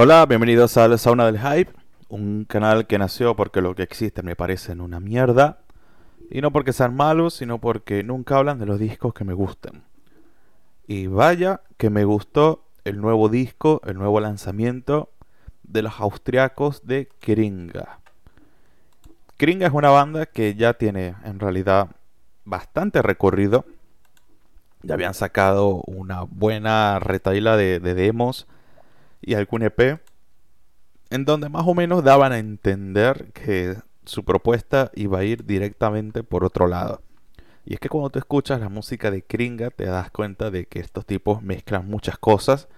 Hola, bienvenidos al Sauna del Hype, un canal que nació porque lo que existe me parecen una mierda. Y no porque sean malos, sino porque nunca hablan de los discos que me gustan. Y vaya que me gustó el nuevo disco, el nuevo lanzamiento de los austriacos de Kringa. Kringa es una banda que ya tiene en realidad bastante recorrido. Ya habían sacado una buena retaila de demos y algún EP, en donde más o menos daban a entender que su propuesta iba a ir directamente por otro lado. Y es que cuando tú escuchas la música de Kringa te das cuenta de que estos tipos mezclan muchas cosas,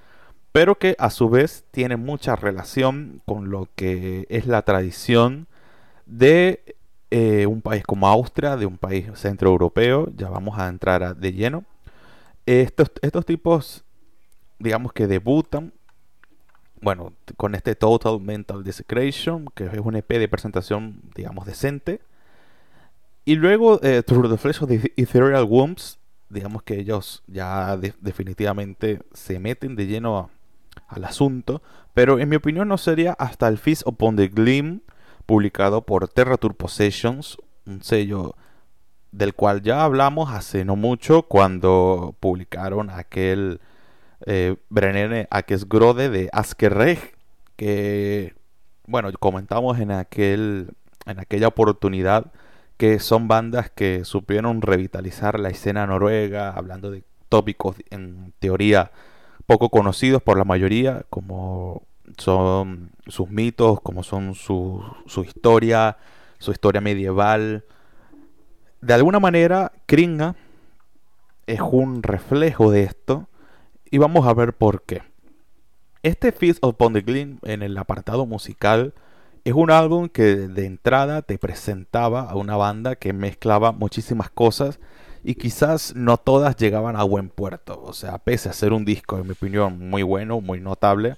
pero que a su vez tienen mucha relación con lo que es la tradición de eh, un país como Austria, de un país centroeuropeo, ya vamos a entrar de lleno. Estos, estos tipos, digamos que debutan bueno, con este Total Mental Desecration, que es un EP de presentación, digamos, decente. Y luego, eh, Through the Flesh of the Ethereal Wombs, digamos que ellos ya definitivamente se meten de lleno al asunto. Pero en mi opinión no sería hasta el Feast Upon the Gleam, publicado por Terra Possessions, un sello del cual ya hablamos hace no mucho cuando publicaron aquel eh, Brennene Akesgrode de Askerreg, que, bueno, comentamos en, aquel, en aquella oportunidad que son bandas que supieron revitalizar la escena noruega, hablando de tópicos en teoría poco conocidos por la mayoría, como son sus mitos, como son su, su historia, su historia medieval. De alguna manera, Kringa es un reflejo de esto y vamos a ver por qué. Este Feast the Gleam en el apartado musical es un álbum que de entrada te presentaba a una banda que mezclaba muchísimas cosas y quizás no todas llegaban a buen puerto. O sea, pese a ser un disco, en mi opinión, muy bueno, muy notable,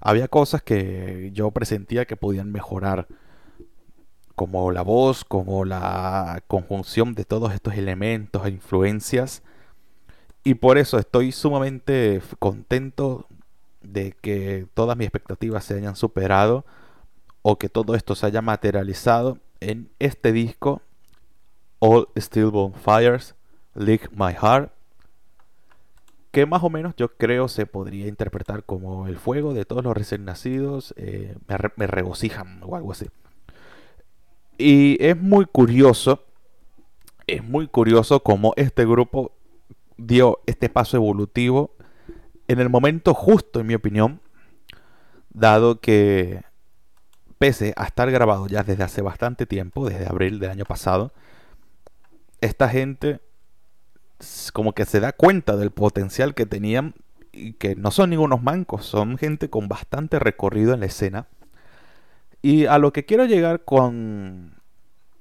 había cosas que yo presentía que podían mejorar. Como la voz, como la conjunción de todos estos elementos e influencias y por eso estoy sumamente contento de que todas mis expectativas se hayan superado o que todo esto se haya materializado en este disco All Still Bonfires Lick My Heart que más o menos yo creo se podría interpretar como el fuego de todos los recién nacidos eh, me, me regocijan o algo así. Y es muy curioso es muy curioso como este grupo dio este paso evolutivo en el momento justo, en mi opinión, dado que pese a estar grabado ya desde hace bastante tiempo, desde abril del año pasado, esta gente como que se da cuenta del potencial que tenían y que no son ningunos mancos, son gente con bastante recorrido en la escena. Y a lo que quiero llegar con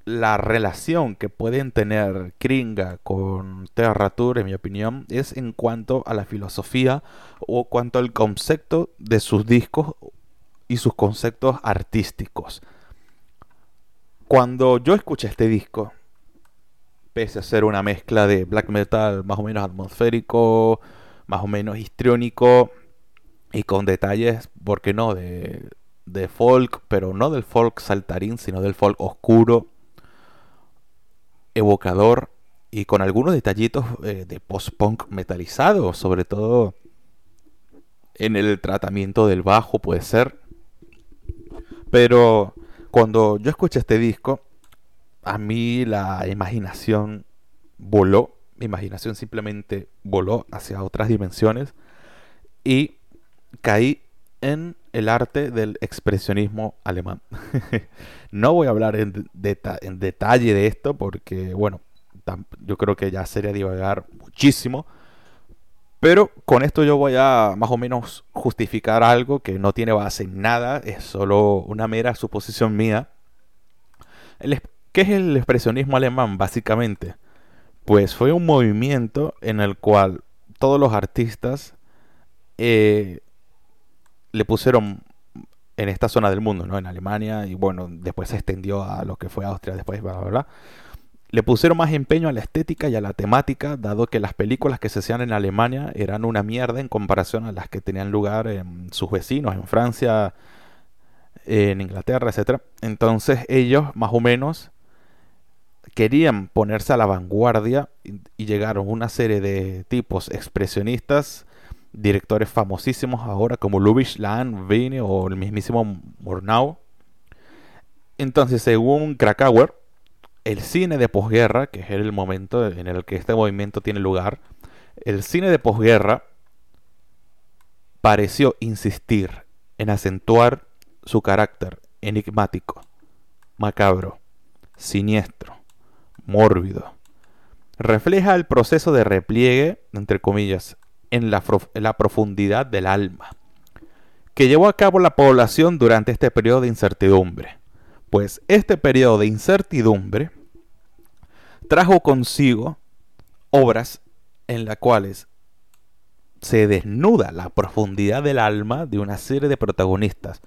la relación que pueden tener Kringa con Terra Tour, en mi opinión, es en cuanto a la filosofía o cuanto al concepto de sus discos y sus conceptos artísticos. Cuando yo escuché este disco, pese a ser una mezcla de black metal más o menos atmosférico, más o menos histriónico y con detalles, ¿por qué no?, de, de folk, pero no del folk saltarín, sino del folk oscuro evocador y con algunos detallitos eh, de post-punk metalizado, sobre todo en el tratamiento del bajo puede ser. Pero cuando yo escuché este disco, a mí la imaginación voló, mi imaginación simplemente voló hacia otras dimensiones y caí en el arte del expresionismo alemán. no voy a hablar en, detalle de esto porque, bueno, yo creo que ya sería divagar muchísimo. Pero con esto yo voy a más o menos justificar algo que no tiene base en nada, es solo una mera suposición mía. ¿Qué es el expresionismo alemán básicamente? Pues fue un movimiento en el cual todos los artistas eh, le pusieron en esta zona del mundo, ¿no? En Alemania y bueno, después se extendió a lo que fue Austria, después, bla, bla, bla. le pusieron más empeño a la estética y a la temática, dado que las películas que se hacían en Alemania eran una mierda en comparación a las que tenían lugar en sus vecinos, en Francia, en Inglaterra, etc. Entonces ellos más o menos querían ponerse a la vanguardia y, llegaron una serie de tipos expresionistas, directores famosísimos ahora como Lubitsch, Lahn, Vine o el mismísimo Murnau. Entonces, según Krakauer, el cine de posguerra, que es el momento en el que este movimiento tiene lugar, el cine de posguerra pareció insistir en acentuar su carácter enigmático, macabro, siniestro, mórbido. Refleja el proceso de repliegue, entre comillas, en la, profundidad del alma, que llevó a cabo la población durante este periodo de incertidumbre. Pues este periodo de incertidumbre trajo consigo obras en las cuales se desnuda la profundidad del alma de una serie de protagonistas,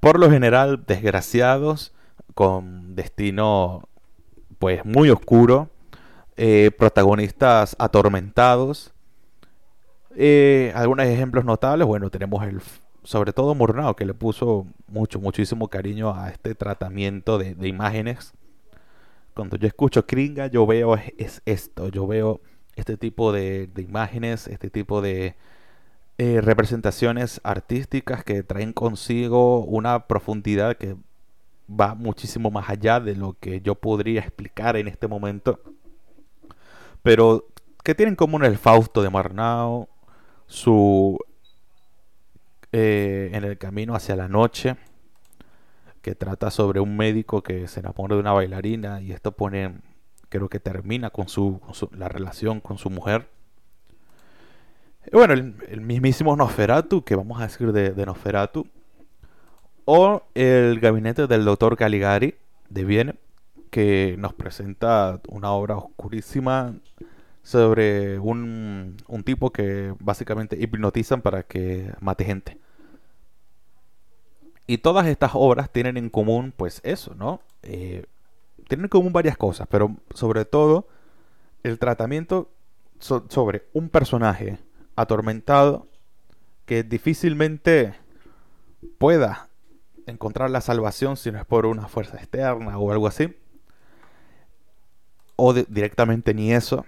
por lo general desgraciados, con destino pues muy oscuro, eh, protagonistas atormentados. Eh, algunos ejemplos notables, bueno, tenemos el, sobre todo Murnau, que le puso mucho, muchísimo cariño a este tratamiento de, imágenes. Cuando yo escucho Kringa, yo veo es, esto, yo veo este tipo de, imágenes, este tipo de eh, representaciones artísticas que traen consigo una profundidad que va muchísimo más allá de lo que yo podría explicar en este momento. Pero que tienen en común el Fausto de Marnao, su eh, en el camino hacia la noche, que trata sobre un médico que se enamora de una bailarina y esto pone, creo que termina con su, la relación con su mujer. bueno, el, mismísimo Nosferatu, que vamos a decir de, de Nosferatu, o el gabinete del doctor Caligari de Viena, que nos presenta una obra oscurísima sobre un, un tipo que básicamente hipnotizan para que mate gente. Y todas estas obras tienen en común, pues eso, ¿no? Eh, tienen en común varias cosas, pero sobre todo el tratamiento sobre un personaje atormentado que difícilmente pueda encontrar la salvación si no es por una fuerza externa o algo así. O directamente ni eso.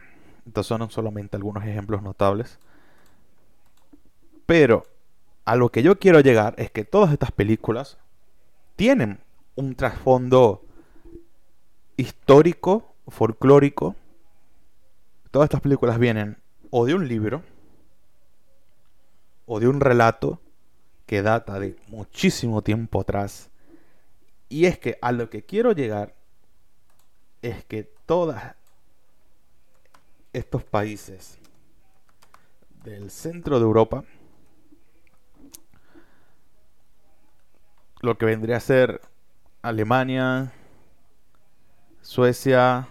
Entonces son solamente algunos ejemplos notables. Pero a lo que yo quiero llegar es que todas estas películas tienen un trasfondo histórico, folclórico. Todas estas películas vienen o de un libro o de un relato que data de muchísimo tiempo atrás. Y es que a lo que quiero llegar es que todos estos países del centro de Europa, lo que vendría a ser Alemania, Suecia,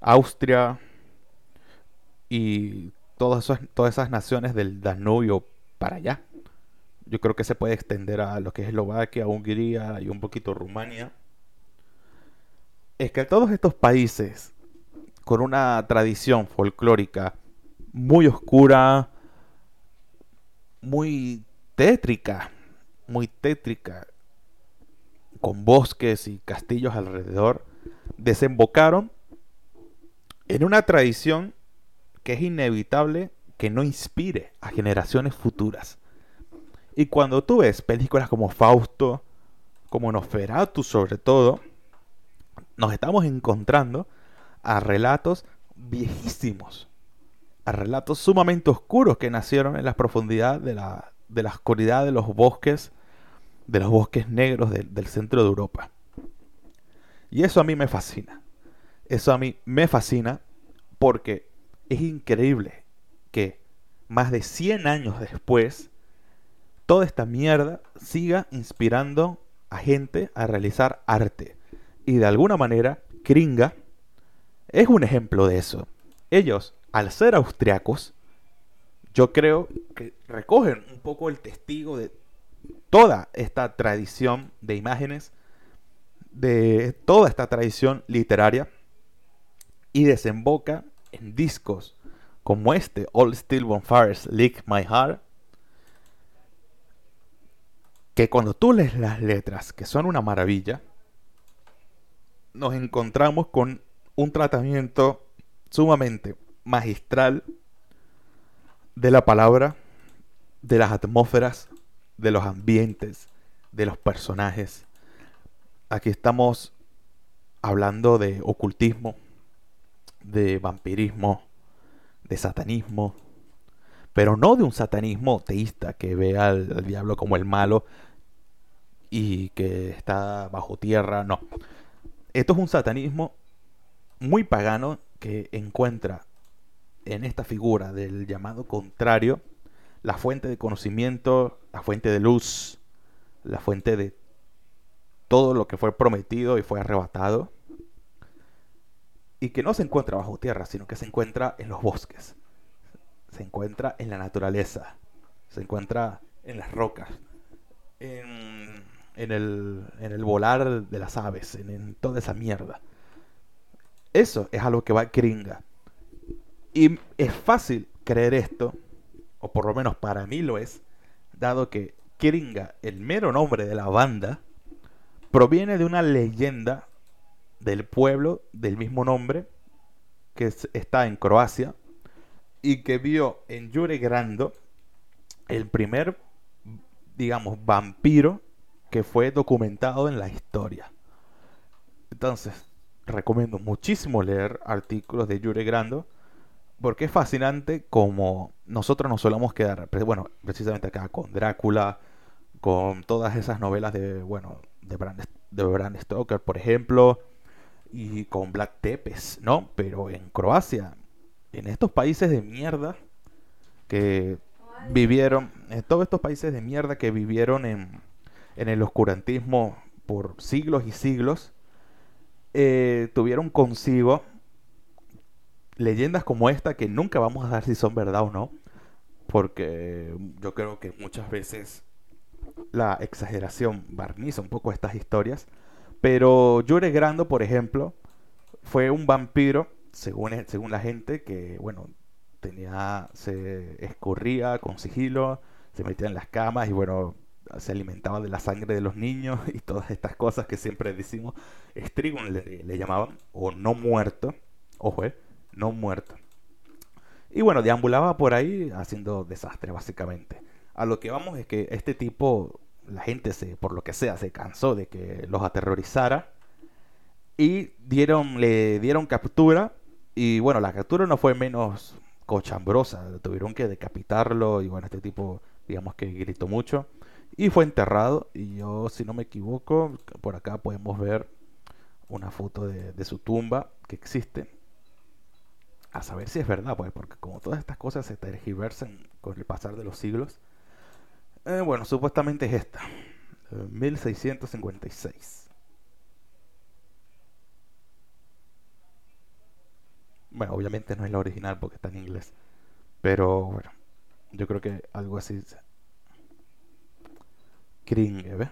Austria y todas esas, todas esas naciones del Danubio para allá yo creo que se puede extender a lo que es Eslovaquia, Hungría y un poquito Rumania. Es que todos estos países con una tradición folclórica muy oscura, muy tétrica, muy tétrica, con bosques y castillos alrededor, desembocaron en una tradición que es inevitable que no inspire a generaciones futuras. Y cuando tú ves películas como Fausto, como Nosferatu sobre todo, nos estamos encontrando a relatos viejísimos, a relatos sumamente oscuros que nacieron en las profundidades de la, de oscuridad de los bosques, de los bosques negros del centro de Europa. Y eso a mí me fascina. Eso a mí me fascina porque es increíble que más de 100 años después toda esta mierda siga inspirando a gente a realizar arte. Y de alguna manera, Kringa es un ejemplo de eso. Ellos, al ser austriacos, yo creo que recogen un poco el testigo de toda esta tradición de imágenes, de toda esta tradición literaria, y desemboca en discos como este, All Steel Bonfires Leak My Heart, que cuando tú lees las letras, que son una maravilla, nos encontramos con un tratamiento sumamente magistral de la palabra, de las atmósferas, de los ambientes, de los personajes. Aquí estamos hablando de ocultismo, de vampirismo, de satanismo, pero no de un satanismo teísta que ve al, diablo como el malo y que está bajo tierra, no. Esto es un satanismo muy pagano que encuentra en esta figura del llamado contrario la fuente de conocimiento, la fuente de luz, la fuente de todo lo que fue prometido y fue arrebatado, y que no se encuentra bajo tierra, sino que se encuentra en los bosques, se encuentra en la naturaleza, se encuentra en las rocas, en, el, en el, volar de las aves, en, toda esa mierda. Eso es a lo que va Kringa. Y es fácil creer esto, o por lo menos para mí lo es, dado que Kringa, el mero nombre de la banda, proviene de una leyenda del pueblo del mismo nombre que está en Croacia y que vio en Jure Grando el primer, digamos, vampiro que fue documentado en la historia. Entonces, recomiendo muchísimo leer artículos de Jure Grando porque es fascinante como nosotros nos solemos quedar, bueno, precisamente acá con Drácula, con todas esas novelas de, bueno, de Bram, de Stoker, por ejemplo, y con Black Tepes, ¿no? Pero en Croacia, en estos países de mierda que vivieron, en todos estos países de mierda que vivieron en, en el oscurantismo por siglos y siglos, eh, tuvieron consigo leyendas como esta que nunca vamos a ver si son verdad o no, porque yo creo que muchas veces la exageración barniza un poco estas historias, pero Jure Grando, por ejemplo, fue un vampiro, según, según la gente, que, bueno, tenía, se escurría con sigilo, se metía en las camas y, bueno, se alimentaba de la sangre de los niños y todas estas cosas que siempre decimos, Strigon le, llamaban, o no muerto, ojo, eh, no muerto. Y bueno, deambulaba por ahí haciendo desastre, básicamente. A lo que vamos es que este tipo, la gente se, por lo que sea, se cansó de que los aterrorizara y dieron, le dieron captura. Y bueno, la captura no fue menos cochambrosa, tuvieron que decapitarlo y bueno, este tipo, digamos que gritó mucho y fue enterrado. Y yo, si no me equivoco, por acá podemos ver una foto de, su tumba que existe a saber si es verdad, pues, porque como todas estas cosas se tergiversan con el pasar de los siglos, eh, bueno, supuestamente es esta, 1656. Eh, bueno, obviamente no es la original porque está en inglés, pero bueno, yo creo que algo así. Kringe, ¿ves?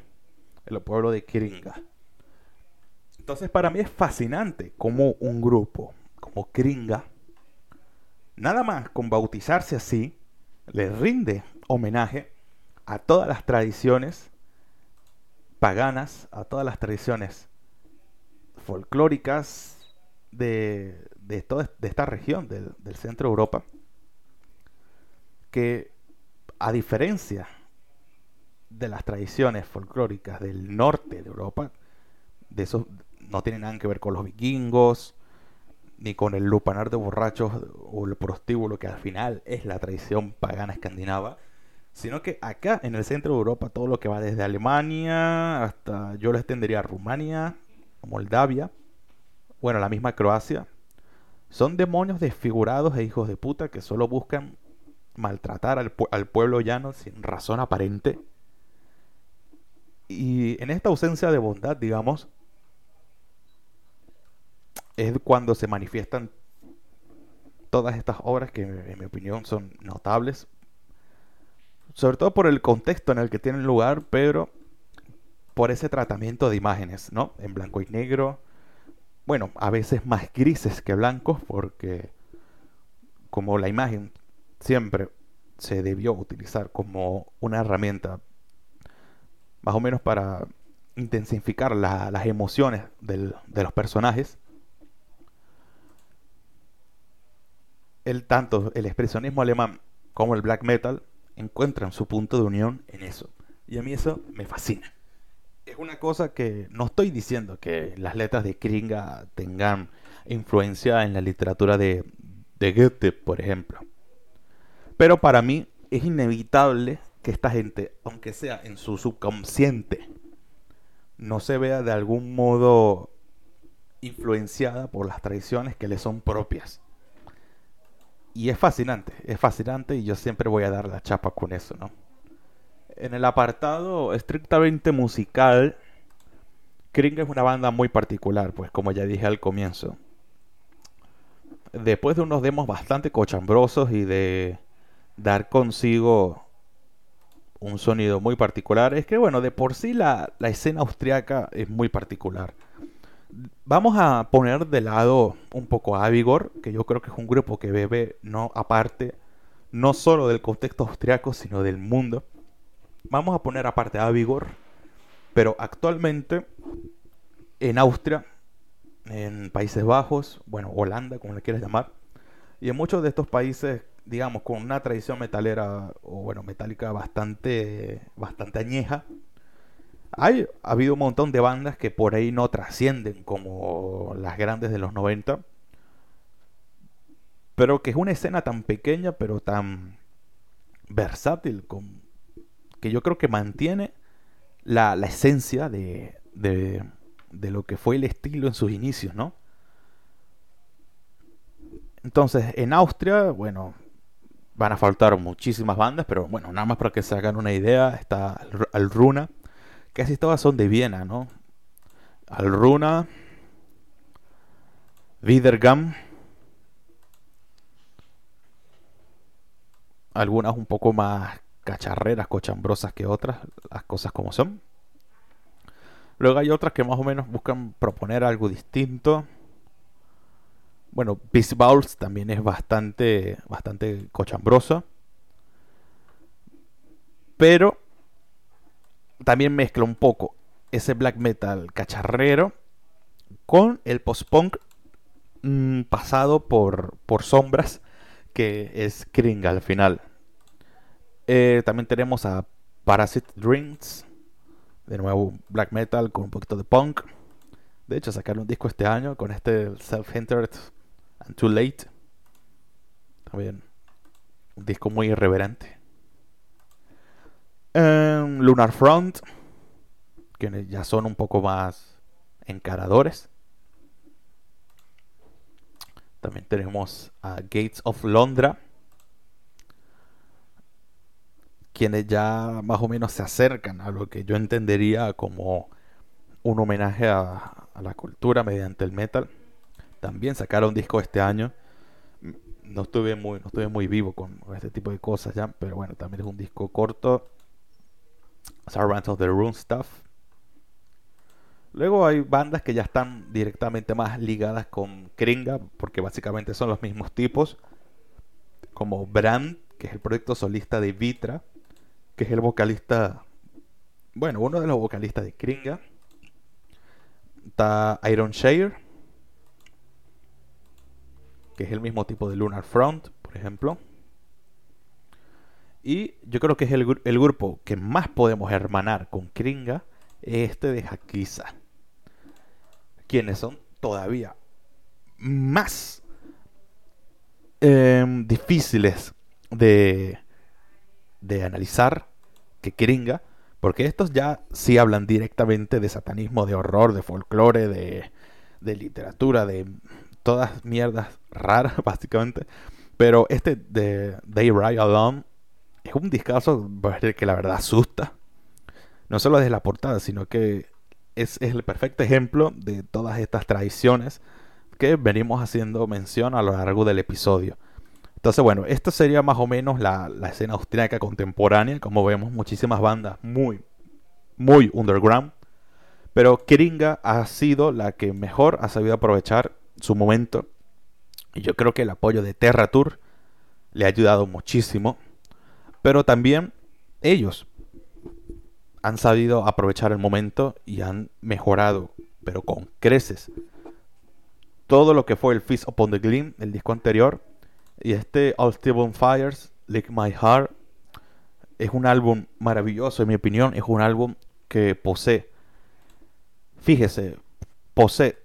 El pueblo de Kringa. Entonces para mí es fascinante como un grupo como Kringa Nada más con bautizarse así, le rinde homenaje a todas las tradiciones paganas, a todas las tradiciones folclóricas de, de toda de esta región del, del centro de Europa, que a diferencia de las tradiciones folclóricas del norte de Europa, de esos no tienen nada que ver con los vikingos, ni con el lupanar de borrachos o el prostíbulo que al final es la tradición pagana escandinava, sino que acá en el centro de Europa todo lo que va desde Alemania hasta yo lo extendería a Rumania, Moldavia, bueno, la misma Croacia, son demonios desfigurados e hijos de puta que solo buscan maltratar al, al pueblo llano sin razón aparente. Y en esta ausencia de bondad, digamos, es cuando se manifiestan todas estas obras que en mi opinión son notables, sobre todo por el contexto en el que tienen lugar, pero por ese tratamiento de imágenes, ¿no? En blanco y negro, bueno, a veces más grises que blancos porque como la imagen siempre se debió utilizar como una herramienta más o menos para intensificar las emociones de los personajes. El tanto el expresionismo alemán como el black metal encuentran su punto de unión en eso. Y a mí eso me fascina. Es una cosa que no estoy diciendo que las letras de Kringa tengan influencia en la literatura de, de Goethe, por ejemplo. Pero para mí es inevitable que esta gente, aunque sea en su subconsciente, no se vea de algún modo influenciada por las tradiciones que le son propias. Y es fascinante, es fascinante y yo siempre voy a dar la chapa con eso, ¿no? En el apartado estrictamente musical, Kring es una banda muy particular, pues como ya dije al comienzo. Después de unos demos bastante cochambrosos y de dar consigo un sonido muy particular. Es que, bueno, de por sí la, escena austriaca es muy particular. Vamos a poner de lado un poco a Avigor, que yo creo que es un grupo que bebe no aparte, no solo del contexto austriaco, sino del mundo. Vamos a poner aparte a Avigor, pero actualmente en Austria, en Países Bajos, bueno, Holanda, como le quieras llamar, y en muchos de estos países digamos, con una tradición metalera, o bueno, metálica bastante, bastante añeja. Hay, ha habido un montón de bandas que por ahí no trascienden como las grandes de los 90. Pero que es una escena tan pequeña, pero tan versátil, con, que yo creo que mantiene la, la esencia de, de, de lo que fue el estilo en sus inicios, ¿no? Entonces, en Austria, bueno, van a faltar muchísimas bandas, pero bueno, nada más para que se hagan una idea, está Al Runa, casi todas son de Viena, ¿no? Al Runa, Wiedergam, algunas un poco más cacharreras, cochambrosas que otras, las cosas como son. Luego hay otras que más o menos buscan proponer algo distinto. Bueno, Beast Balls también es bastante, bastante cochambroso. Pero también mezcla un poco ese black metal cacharrero con el post-punk mm, pasado por, por sombras que es Kring al final. Eh, también tenemos a Parasite Dreams, de nuevo black metal con un poquito de punk. De hecho, sacaron un disco este año con este Too Late. También. Un disco muy irreverente. Em, Lunar Front. Que ya son un poco más encaradores. También tenemos a Gates of Londra. Quienes ya más o menos se acercan a lo que yo entendería como un homenaje a la cultura mediante el metal también sacaron un disco este año. No estuve muy, no estuve muy vivo con, este tipo de cosas ya, pero bueno, también es un disco corto. Servants of the Rune Stuff. Luego hay bandas que ya están directamente más ligadas con Kringa, porque básicamente son los mismos tipos. Como Brand, que es el proyecto solista de Vitra, que es el vocalista, bueno, uno de los vocalistas de Kringa. Está Iron Share, que es el mismo tipo de Lunar Front, por ejemplo. Y yo creo que es el, grupo que más podemos hermanar con Kringa, este de Hakiza. Quienes son todavía más em, difíciles de, de analizar que Kringa, porque estos ya sí hablan directamente de satanismo, de horror, de folclore, de, de literatura, de todas mierdas raras, básicamente. Pero este de They Ride Alone es un discazo que la verdad asusta. No solo desde la portada, sino que es, el perfecto ejemplo de todas estas tradiciones que venimos haciendo mención a lo largo del episodio. Entonces, bueno, esto sería más o menos la, escena austríaca contemporánea. Como vemos, muchísimas bandas muy, muy underground. Pero Keringa ha sido la que mejor ha sabido aprovechar su momento. Y yo creo que el apoyo de Terra Tour le ha ayudado muchísimo. Pero también ellos han sabido aprovechar el momento y han mejorado, pero con creces, todo lo que fue el Feast Upon the Gleam, el disco anterior, y este All Stable Fires, Lick My Heart, es un álbum maravilloso, en mi opinión, es un álbum que posee, fíjese, posee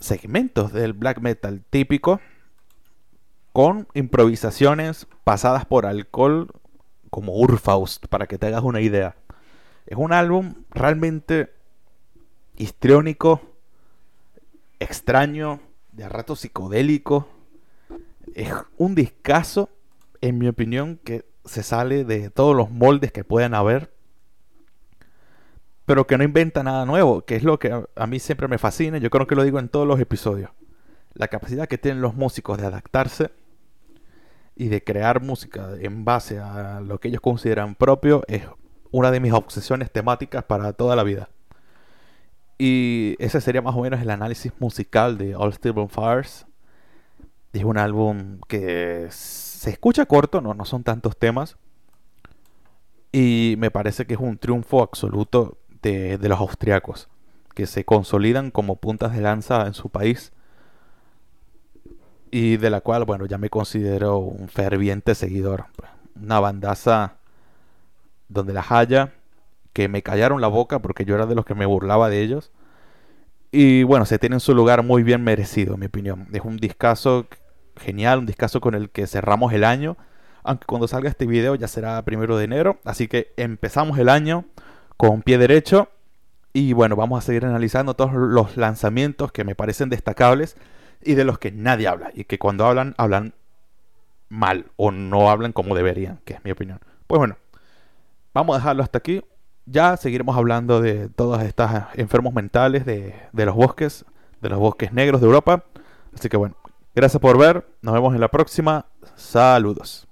segmentos del black metal típico, con improvisaciones pasadas por alcohol como Urfaust, para que te hagas una idea. Es un álbum realmente histriónico, extraño, de rato psicodélico. Es un discazo, en mi opinión, que se sale de todos los moldes que puedan haber, pero que no inventa nada nuevo, que es lo que a mí siempre me fascina. Yo creo que lo digo en todos los episodios. La capacidad que tienen los músicos de adaptarse y de crear música en base a lo que ellos consideran propio es una de mis obsesiones temáticas para toda la vida. Y ese sería más o menos el análisis musical de All Steel Fires. Es un álbum que se escucha corto, no, no son tantos temas. Y me parece que es un triunfo absoluto de, los austriacos, que se consolidan como puntas de lanza en su país. Y de la cual, bueno, ya me considero un ferviente seguidor. Una bandaza donde las haya, que me callaron la boca porque yo era de los que me burlaba de ellos. Y bueno, se tienen su lugar muy bien merecido, en mi opinión. Es un discazo genial, un discazo con el que cerramos el año. Aunque cuando salga este video ya será primero de enero. Así que empezamos el año con pie derecho. Y bueno, vamos a seguir analizando todos los lanzamientos que me parecen destacables y de los que nadie habla. Y que cuando hablan, hablan mal o no hablan como deberían, que es mi opinión. Pues bueno, Vamos a dejarlo hasta aquí. Ya seguiremos hablando de todos estos enfermos mentales de, de los bosques, de los bosques negros de Europa. Así que bueno, gracias por ver. Nos vemos en la próxima. Saludos.